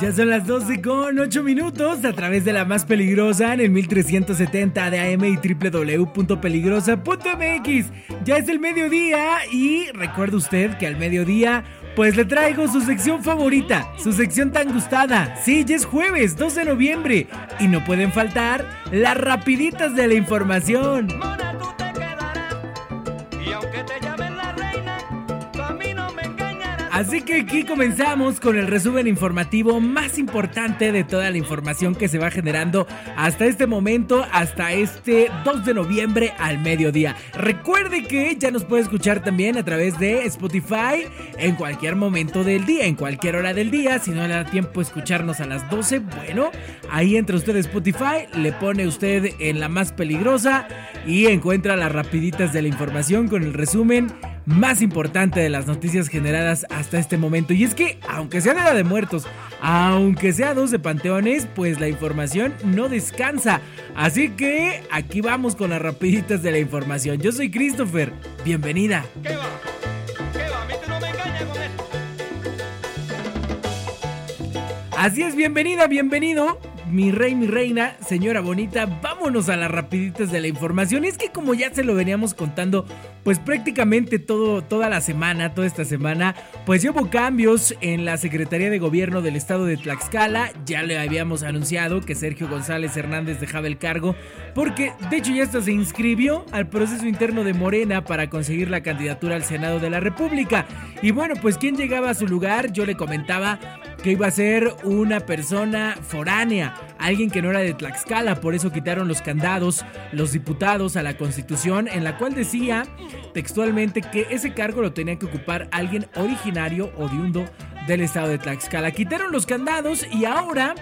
Ya son las 12 con 8 minutos a través de la más peligrosa en el 1370 de AM y www.peligrosa.mx. Ya es el mediodía y recuerde usted que al mediodía pues le traigo su sección favorita, su sección tan gustada. Sí, ya es jueves 2 de noviembre y no pueden faltar las rapiditas de la información. Así que aquí comenzamos con el resumen informativo más importante de toda la información que se va generando hasta este momento, hasta este 2 de noviembre al mediodía. Recuerde que ya nos puede escuchar también a través de Spotify en cualquier momento del día, en cualquier hora del día. Si no le da tiempo escucharnos a las 12, bueno, ahí entra usted Spotify, le pone usted en la más peligrosa y encuentra las rapiditas de la información con el resumen más importante de las noticias generadas hasta este momento. Y es que, aunque sea Día de Muertos, aunque sea dos de panteones, pues la información no descansa. Así que aquí vamos con las rapiditas de la información. Yo soy Christopher, bienvenida. Así es, bienvenida, bienvenido. Mi rey, mi reina, señora bonita, vámonos a las rapiditas de la información. Es que como ya se lo veníamos contando, pues prácticamente todo, toda la semana, toda esta semana, pues hubo cambios en la Secretaría de Gobierno del Estado de Tlaxcala. Ya le habíamos anunciado que Sergio González Hernández dejaba el cargo, porque de hecho ya hasta se inscribió al proceso interno de Morena para conseguir la candidatura al Senado de la República. Y bueno, pues ¿quién llegaba a su lugar? Yo le comentaba que iba a ser una persona foránea, alguien que no era de Tlaxcala, por eso quitaron los candados los diputados a la constitución en la cual decía textualmente que ese cargo lo tenía que ocupar alguien originario oriundo del estado de Tlaxcala. Quitaron los candados y ahora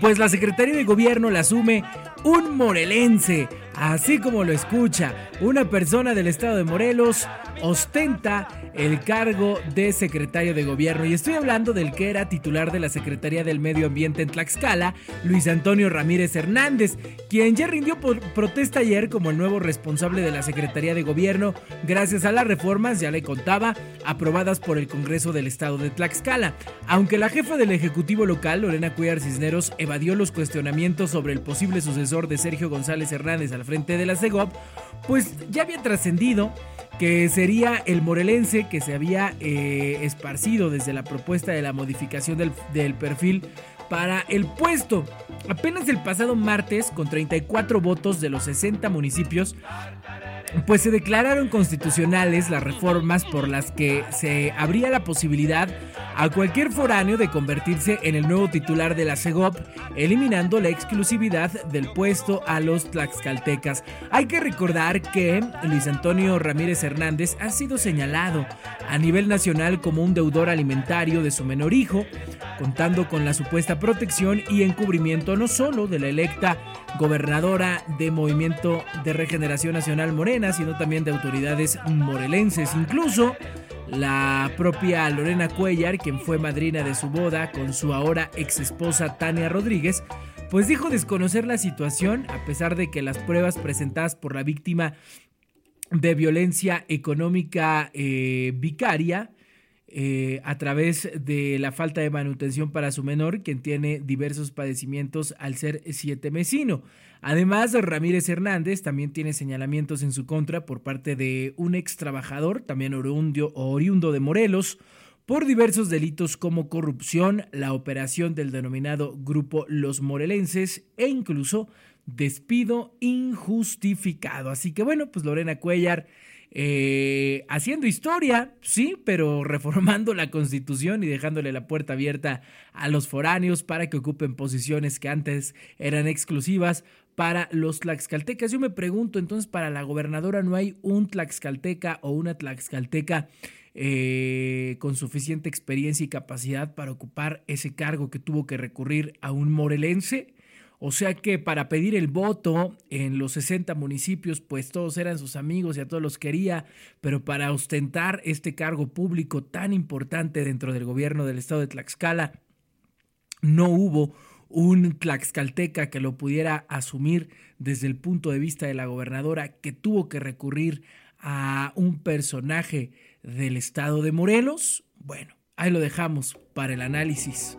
pues la Secretaría de Gobierno la asume un morelense, así como lo escucha, una persona del estado de Morelos ostenta el cargo de secretario de gobierno y estoy hablando del que era titular de la Secretaría del Medio Ambiente en Tlaxcala, Luis Antonio Ramírez Hernández, quien ya rindió por protesta ayer como el nuevo responsable de la Secretaría de Gobierno gracias a las reformas, ya le contaba, aprobadas por el Congreso del Estado de Tlaxcala. Aunque la jefa del Ejecutivo local, Lorena Cuellar Cisneros, evadió los cuestionamientos sobre el posible sucesor de Sergio González Hernández al frente de la CEGOP, pues ya había trascendido que sería el morelense que se había eh, esparcido desde la propuesta de la modificación del, del perfil para el puesto. Apenas el pasado martes, con 34 votos de los 60 municipios, pues se declararon constitucionales las reformas por las que se abría la posibilidad a cualquier foráneo de convertirse en el nuevo titular de la CEGOP, eliminando la exclusividad del puesto a los tlaxcaltecas. Hay que recordar que Luis Antonio Ramírez Hernández ha sido señalado a nivel nacional como un deudor alimentario de su menor hijo, contando con la supuesta protección y encubrimiento no solo de la electa gobernadora de Movimiento de Regeneración Nacional Morena, sino también de autoridades morelenses. Incluso la propia Lorena Cuellar, quien fue madrina de su boda con su ahora ex esposa Tania Rodríguez, pues dijo desconocer la situación a pesar de que las pruebas presentadas por la víctima de violencia económica eh, vicaria eh, a través de la falta de manutención para su menor, quien tiene diversos padecimientos al ser siete mesino. Además, Ramírez Hernández también tiene señalamientos en su contra por parte de un ex trabajador, también oriundo, oriundo de Morelos, por diversos delitos como corrupción, la operación del denominado Grupo Los Morelenses e incluso despido injustificado. Así que bueno, pues Lorena Cuellar eh, haciendo historia, sí, pero reformando la constitución y dejándole la puerta abierta a los foráneos para que ocupen posiciones que antes eran exclusivas para los tlaxcaltecas. Yo me pregunto, entonces, para la gobernadora no hay un tlaxcalteca o una tlaxcalteca eh, con suficiente experiencia y capacidad para ocupar ese cargo que tuvo que recurrir a un morelense. O sea que para pedir el voto en los 60 municipios, pues todos eran sus amigos y a todos los quería, pero para ostentar este cargo público tan importante dentro del gobierno del estado de Tlaxcala, no hubo un tlaxcalteca que lo pudiera asumir desde el punto de vista de la gobernadora, que tuvo que recurrir a un personaje del estado de Morelos? Bueno, ahí lo dejamos para el análisis.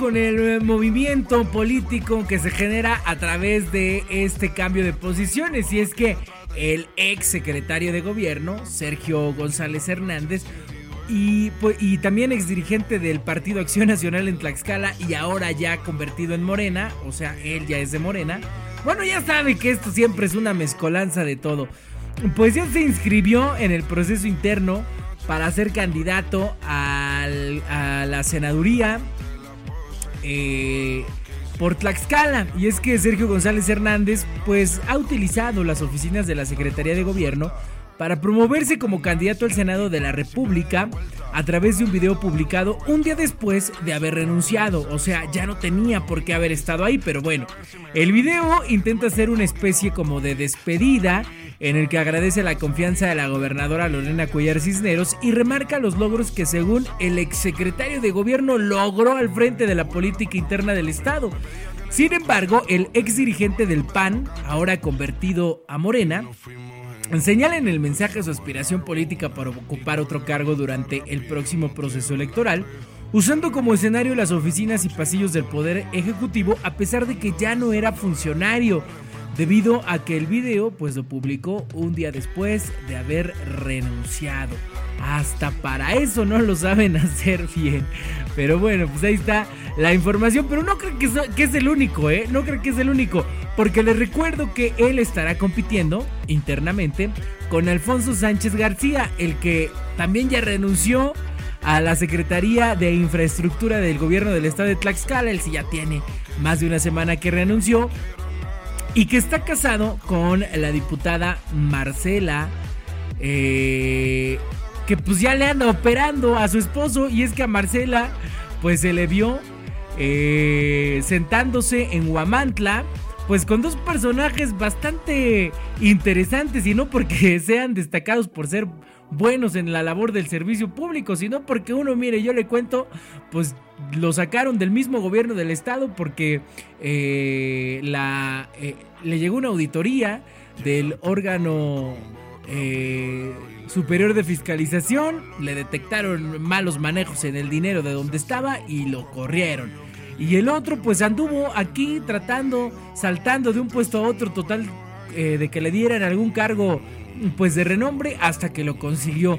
con el eh, movimiento político que se genera a través de este cambio de posiciones. Y es que el ex secretario de gobierno, Sergio González Hernández, y, pues, y también ex dirigente del Partido Acción Nacional en Tlaxcala y ahora ya convertido en Morena, o sea, él ya es de Morena. Bueno, ya sabe que esto siempre es una mezcolanza de todo. Pues ya se inscribió en el proceso interno para ser candidato al- a la senaduría eh, por Tlaxcala. Y es que Sergio González Hernández pues ha utilizado las oficinas de la Secretaría de Gobierno para promoverse como candidato al Senado de la República a través de un video publicado un día después de haber renunciado. O sea, ya no tenía por qué haber estado ahí, pero bueno. El video intenta ser una especie como de despedida en el que agradece la confianza de la gobernadora Lorena Cuellar Cisneros y remarca los logros que según el exsecretario de gobierno logró al frente de la política interna del Estado. Sin embargo, el ex dirigente del PAN, ahora convertido a Morena, Señala en el mensaje su aspiración política para ocupar otro cargo durante el próximo proceso electoral, usando como escenario las oficinas y pasillos del Poder Ejecutivo a pesar de que ya no era funcionario, debido a que el video pues lo publicó un día después de haber renunciado. Hasta para eso no lo saben hacer bien. Pero bueno, pues ahí está la información. Pero no creo que, es el único, ¿eh? No creo que es el único. Porque les recuerdo que él estará compitiendo internamente con Alfonso Sánchez García, el que también ya renunció a la Secretaría de Infraestructura del gobierno del estado de Tlaxcala. Él sí ya tiene más de una semana que renunció. Y que está casado con la diputada Marcela. eh, que pues ya le anda operando a su esposo. Y es que a Marcela pues se le vio eh, sentándose en Huamantla. Pues con dos personajes bastante interesantes. Y no porque sean destacados por ser buenos en la labor del servicio público, sino porque uno, mire, yo le cuento, pues lo sacaron del mismo gobierno del estado porque eh, la, eh, le llegó una auditoría del órgano eh, superior de fiscalización, le detectaron malos manejos en el dinero de donde estaba y lo corrieron. Y el otro pues anduvo aquí tratando, saltando de un puesto a otro total eh, de que le dieran algún cargo pues de renombre hasta que lo consiguió.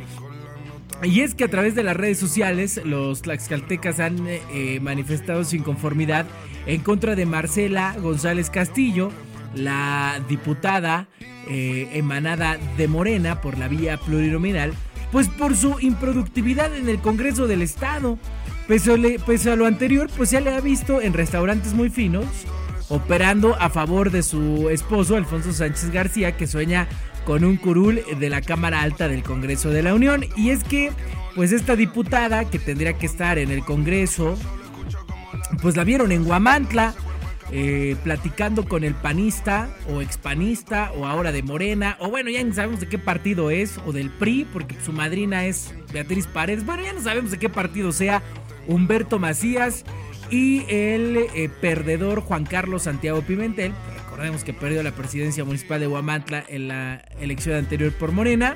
Y es que a través de las redes sociales los tlaxcaltecas han eh, manifestado su inconformidad en contra de Marcela González Castillo, la diputada eh, emanada de Morena por la vía plurinominal, pues por su improductividad en el Congreso del Estado. Pese a, lo anterior, pues ya le ha visto en restaurantes muy finos, operando a favor de su esposo Alfonso Sánchez García, que sueña con un curul de la Cámara Alta del Congreso de la Unión. Y es que, pues esta diputada que tendría que estar en el Congreso, pues la vieron en Guamantla. Eh, platicando con el panista o expanista o ahora de Morena o bueno ya no sabemos de qué partido es o del PRI porque su madrina es Beatriz Paredes bueno ya no sabemos de qué partido sea Humberto Macías y el eh, perdedor Juan Carlos Santiago Pimentel recordemos que perdió la presidencia municipal de Huamantla en la elección anterior por Morena.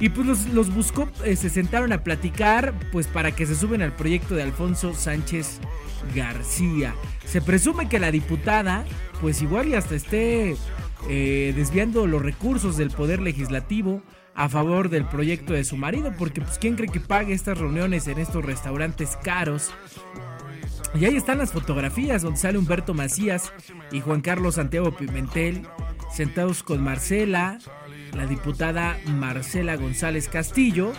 Y pues los, buscó, eh, se sentaron a platicar, pues para que se suben al proyecto de Alfonso Sánchez García. Se presume que la diputada, pues igual y hasta esté eh, desviando los recursos del poder legislativo a favor del proyecto de su marido, porque pues quién cree que pague estas reuniones en estos restaurantes caros y ahí están las fotografías donde sale Humberto Macías y Juan Carlos Santiago Pimentel sentados con Marcela, la diputada Marcela González Castillo,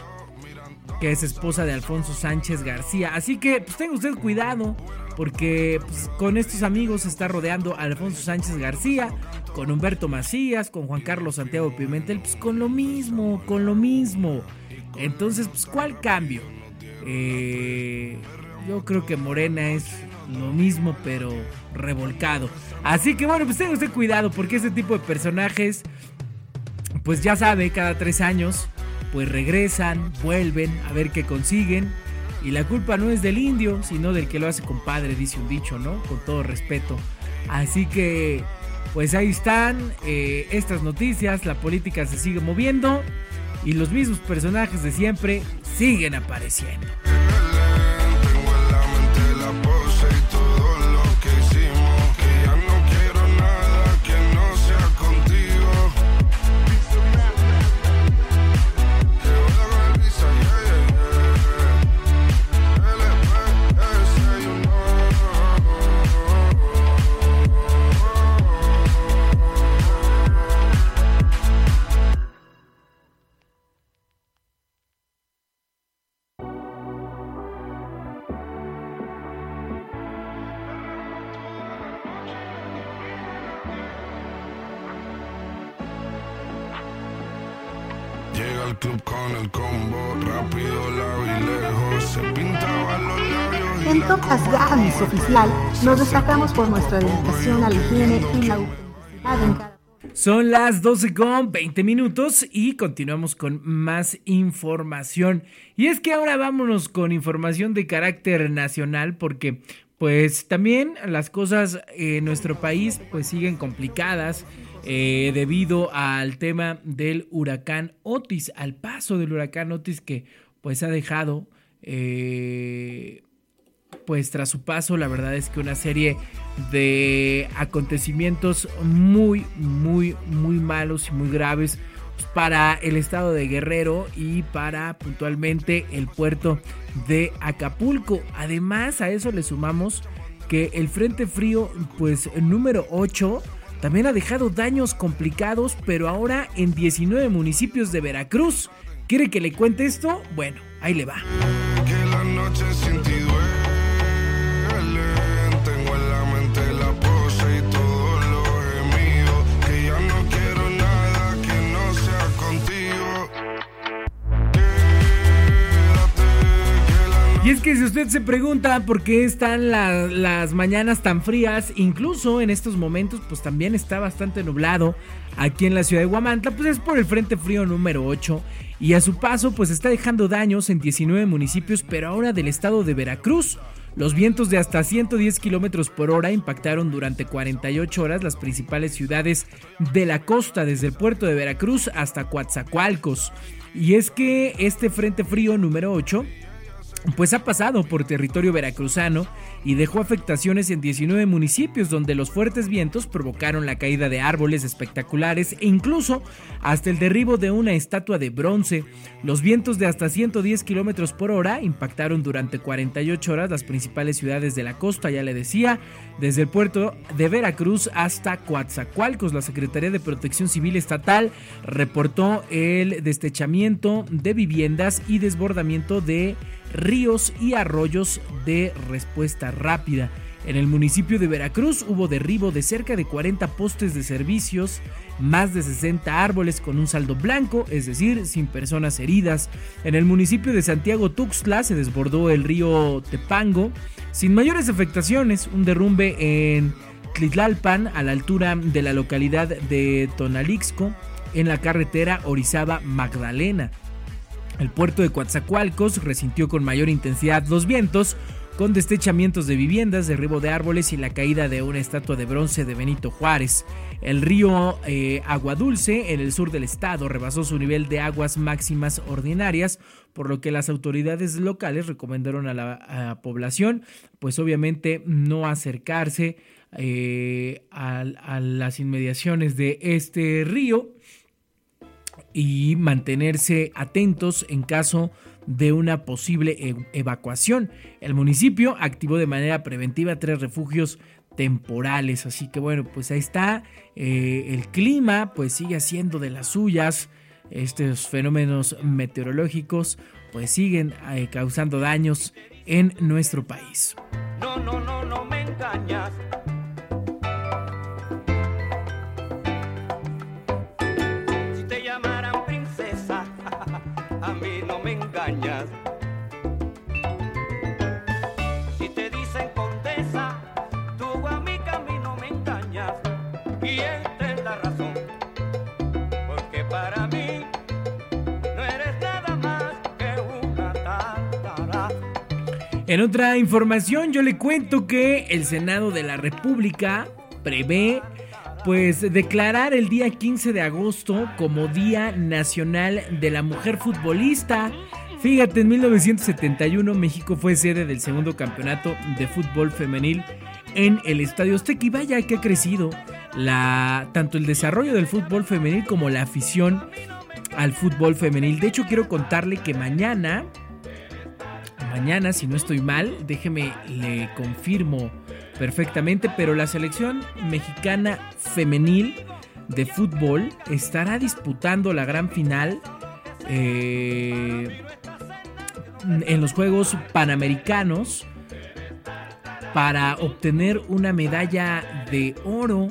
que es esposa de Alfonso Sánchez García. Así que pues tenga usted cuidado, porque pues, con estos amigos se está rodeando Alfonso Sánchez García, con Humberto Macías, con Juan Carlos Santiago Pimentel, pues con lo mismo, con lo mismo. Entonces, pues, ¿cuál cambio? Eh, yo creo que Morena es lo mismo, pero revolcado. Así que bueno, pues tenga usted cuidado, porque este tipo de personajes, pues ya sabe, cada tres años, pues regresan, vuelven a ver qué consiguen. Y la culpa no es del indio, sino del que lo hace compadre, dice un dicho, ¿no? Con todo respeto. Así que, pues ahí están eh, estas noticias, la política se sigue moviendo y los mismos personajes de siempre siguen apareciendo. Nos destacamos por nuestra dedicación a la higiene y la autenticidad. Son las 12 con 20 minutos y continuamos con más información. Y es que ahora vámonos con información de carácter nacional porque pues también las cosas en nuestro país pues siguen complicadas. Eh, debido al tema del huracán Otis, al paso del huracán Otis que pues ha dejado eh, pues tras su paso la verdad es que una serie de acontecimientos muy muy muy malos y muy graves para el estado de Guerrero y para puntualmente el puerto de Acapulco. Además a eso le sumamos que el Frente Frío pues número 8 también ha dejado daños complicados, pero ahora en 19 municipios de Veracruz. ¿Quiere que le cuente esto? Bueno, ahí le va. Y es que si usted se pregunta por qué están las mañanas tan frías, incluso en estos momentos pues también está bastante nublado aquí en la ciudad de Huamantla, pues es por el Frente Frío número 8 y a su paso pues está dejando daños en 19 municipios, pero ahora del estado de Veracruz. Los vientos de hasta 110 kilómetros por hora impactaron durante 48 horas las principales ciudades de la costa, desde el puerto de Veracruz hasta Coatzacoalcos. Y es que este Frente Frío número 8 pues ha pasado por territorio veracruzano y dejó afectaciones en 19 municipios donde los fuertes vientos provocaron la caída de árboles espectaculares e incluso hasta el derribo de una estatua de bronce. Los vientos de hasta 110 kilómetros por hora impactaron durante 48 horas las principales ciudades de la costa, ya le decía, desde el puerto de Veracruz hasta Coatzacoalcos. La Secretaría de Protección Civil Estatal reportó el destechamiento de viviendas y desbordamiento de ríos y arroyos de respuesta rápida. En el municipio de Veracruz hubo derribo de cerca de 40 postes de servicios, más de 60 árboles con un saldo blanco, es decir, sin personas heridas. En el municipio de Santiago Tuxtla se desbordó el río Tepango, sin mayores afectaciones, un derrumbe en Tlitlalpan a la altura de la localidad de Tonalixco en la carretera Orizaba-Magdalena. El puerto de Coatzacoalcos resintió con mayor intensidad los vientos, con destechamientos de viviendas, derribo de árboles y la caída de una estatua de bronce de Benito Juárez. El río eh, Aguadulce, en el sur del estado, rebasó su nivel de aguas máximas ordinarias, por lo que las autoridades locales recomendaron a la, población, pues obviamente no acercarse eh, a las inmediaciones de este río y mantenerse atentos en caso de una posible e-, evacuación. El municipio activó de manera preventiva tres refugios temporales, así que bueno, pues ahí está. Eh, el clima pues sigue siendo de las suyas. Estos fenómenos meteorológicos pues siguen eh, causando daños en nuestro país. No, no, no, no me engañas. En otra información, yo le cuento que el Senado de la República prevé pues declarar el día 15 de agosto como Día Nacional de la Mujer Futbolista. Fíjate, en 1971 México fue sede del segundo campeonato de fútbol femenil en el Estadio Azteca vaya que ha crecido tanto el desarrollo del fútbol femenil como la afición al fútbol femenil. De hecho, quiero contarle que mañana, mañana, si no estoy mal, déjeme le confirmo perfectamente, pero la selección mexicana femenil de fútbol estará disputando la gran final eh, en los Juegos Panamericanos para obtener una medalla de oro.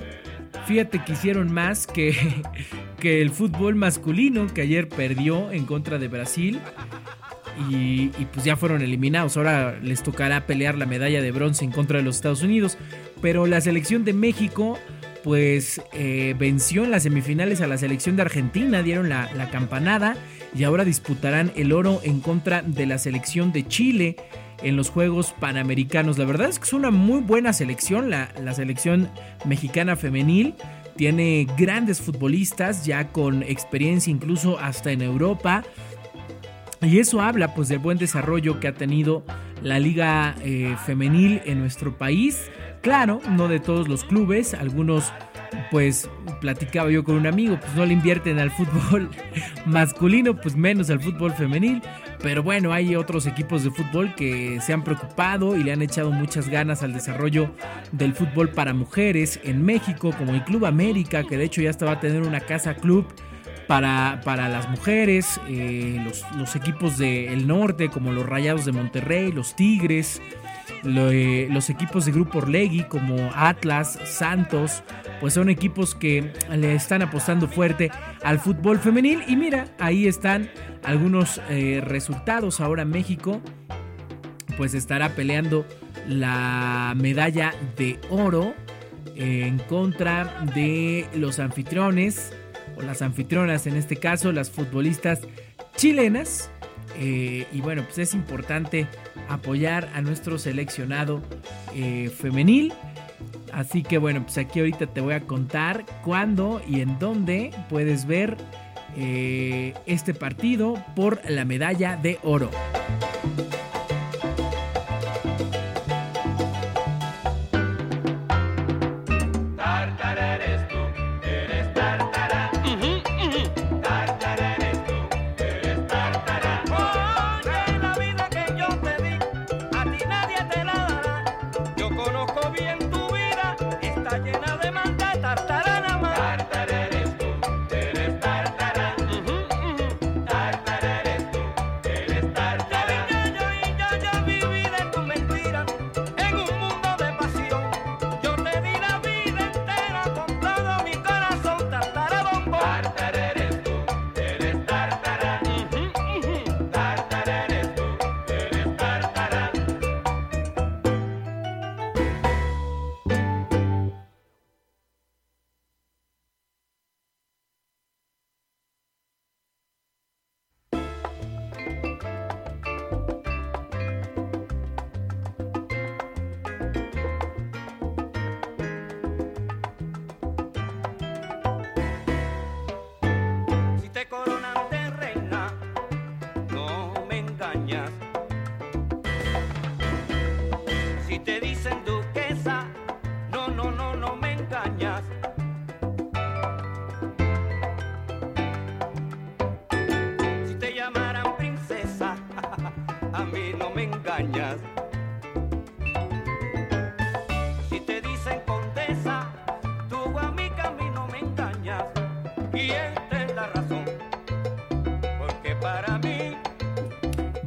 Fíjate que hicieron más que, que el fútbol masculino que ayer perdió en contra de Brasil. Y, pues ya fueron eliminados. Ahora les tocará pelear la medalla de bronce en contra de los Estados Unidos. Pero la selección de México pues eh, venció en las semifinales a la selección de Argentina, dieron la, la, campanada y ahora disputarán el oro en contra de la selección de Chile en los Juegos Panamericanos. La verdad es que es una muy buena selección, la, la selección mexicana femenil. Tiene grandes futbolistas ya con experiencia incluso hasta en Europa. Y eso habla pues del buen desarrollo que ha tenido la liga eh, femenil en nuestro país. Claro, no de todos los clubes, algunos pues platicaba yo con un amigo, pues no le invierten al fútbol masculino, pues menos al fútbol femenil, pero bueno, hay otros equipos de fútbol que se han preocupado y le han echado muchas ganas al desarrollo del fútbol para mujeres en México, como el Club América, que de hecho ya estaba a tener una casa club para, para las mujeres, eh, los, equipos del norte como los Rayados de Monterrey, los Tigres, eh, los equipos de Grupo Orlegui como Atlas, Santos, pues son equipos que le están apostando fuerte al fútbol femenil y mira, ahí están algunos eh, resultados. Ahora México pues estará peleando la medalla de oro en contra de los anfitriones o las anfitrionas en este caso, las futbolistas chilenas. Eh, y bueno, pues es importante apoyar a nuestro seleccionado eh, femenil. Así que bueno, pues aquí ahorita te voy a contar cuándo y en dónde puedes ver eh, este partido por la medalla de oro.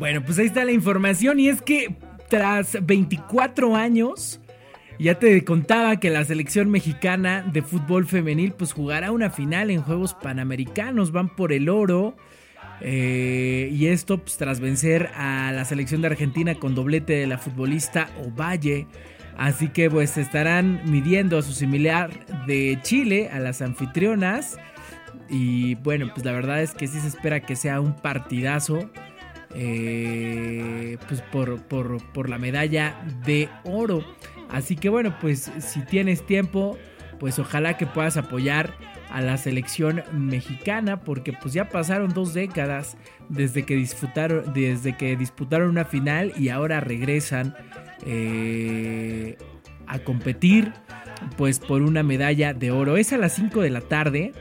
Bueno, pues ahí está la información y es que tras 24 años, ya te contaba que la selección mexicana de fútbol femenil pues jugará una final en Juegos Panamericanos, van por el oro. Eh, y esto pues, tras vencer a la selección de Argentina con doblete de la futbolista Ovalle. Así que pues estarán midiendo a su similar de Chile, a las anfitrionas. Y bueno, pues la verdad es que sí se espera que sea un partidazo. Eh, pues por, por la medalla de oro. Así que bueno, pues si tienes tiempo, pues ojalá que puedas apoyar a la selección mexicana porque pues ya pasaron dos décadas desde que disputaron, desde que disputaron una final y ahora regresan eh, a competir pues por una medalla de oro. Es a las 5 de la tarde.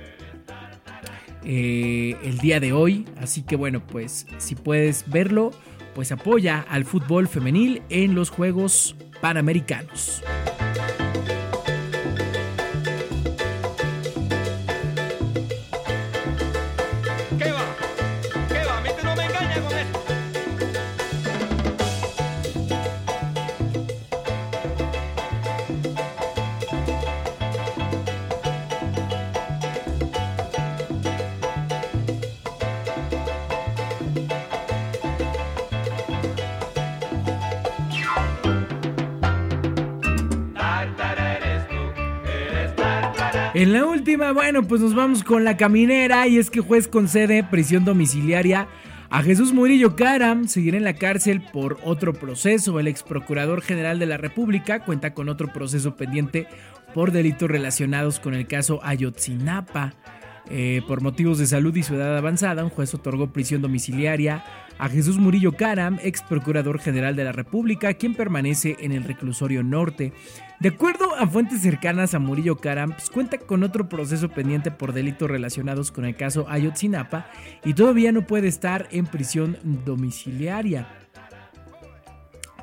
Eh, el día de hoy. Así que bueno, pues si puedes verlo, pues apoya al fútbol femenil en los Juegos Panamericanos. En la última, bueno, pues nos vamos con la caminera y es que juez concede prisión domiciliaria a Jesús Murillo Caram. Seguirá en la cárcel por otro proceso. El ex procurador general de la República cuenta con otro proceso pendiente por delitos relacionados con el caso Ayotzinapa. Eh, por motivos de salud y su edad avanzada, un juez otorgó prisión domiciliaria a Jesús Murillo Caram, ex procurador general de la República, quien permanece en el reclusorio norte. De acuerdo a fuentes cercanas a Murillo Caram, pues, cuenta con otro proceso pendiente por delitos relacionados con el caso Ayotzinapa y todavía no puede estar en prisión domiciliaria.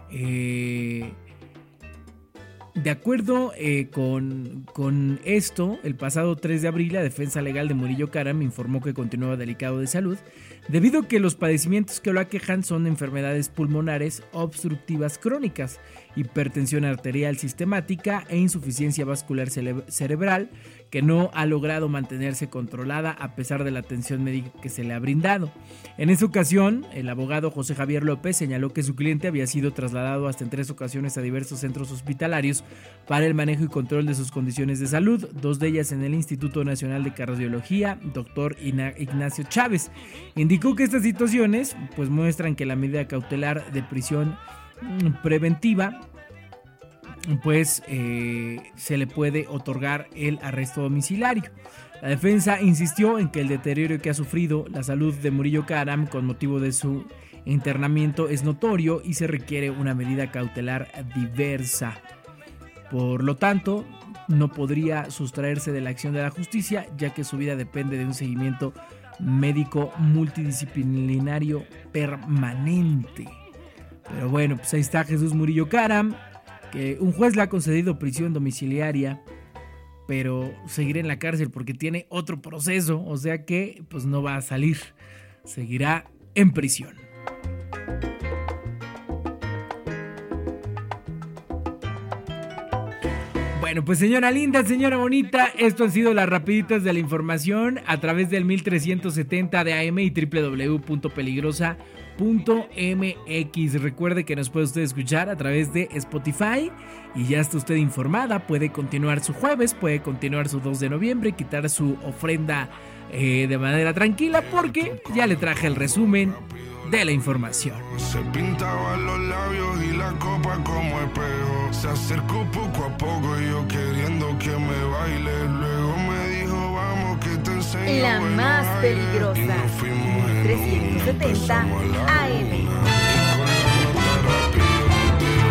Eh, de acuerdo eh, con, con, esto, el pasado 3 de abril la defensa legal de Murillo Caram informó que continuaba delicado de salud debido a que los padecimientos que lo aquejan son enfermedades pulmonares obstructivas crónicas, hipertensión arterial sistemática e insuficiencia vascular cerebral que no ha logrado mantenerse controlada a pesar de la atención médica que se le ha brindado. En esa ocasión, el abogado José Javier López señaló que su cliente había sido trasladado hasta en tres ocasiones a diversos centros hospitalarios para el manejo y control de sus condiciones de salud, dos de ellas en el Instituto Nacional de Cardiología, doctor Ignacio Chávez. Indicó que estas situaciones pues muestran que la medida cautelar de prisión preventiva pues eh, se le puede otorgar el arresto domiciliario. La defensa insistió en que el deterioro que ha sufrido la salud de Murillo Karam con motivo de su internamiento es notorio y se requiere una medida cautelar diversa. Por lo tanto, no podría sustraerse de la acción de la justicia, ya que su vida depende de un seguimiento médico multidisciplinario permanente. Pero bueno, pues ahí está Jesús Murillo Caram, que un juez le ha concedido prisión domiciliaria, pero seguirá en la cárcel porque tiene otro proceso, o sea que pues no va a salir, seguirá en prisión. Bueno, pues señora linda, señora bonita, esto han sido las rapiditas de la información a través del 1370 de AM y www.peligrosa.mx. Recuerde que nos puede usted escuchar a través de Spotify y ya está usted informada. Puede continuar su jueves, puede continuar su 2 de noviembre, quitar su ofrenda eh, de manera tranquila porque ya le traje el resumen de la información. Se pintaba los labios y la copa como espejo. Se acercó poco a poco y yo queriendo que me baile. Luego me dijo, vamos que te enseño. La más peligrosa. 370 AM.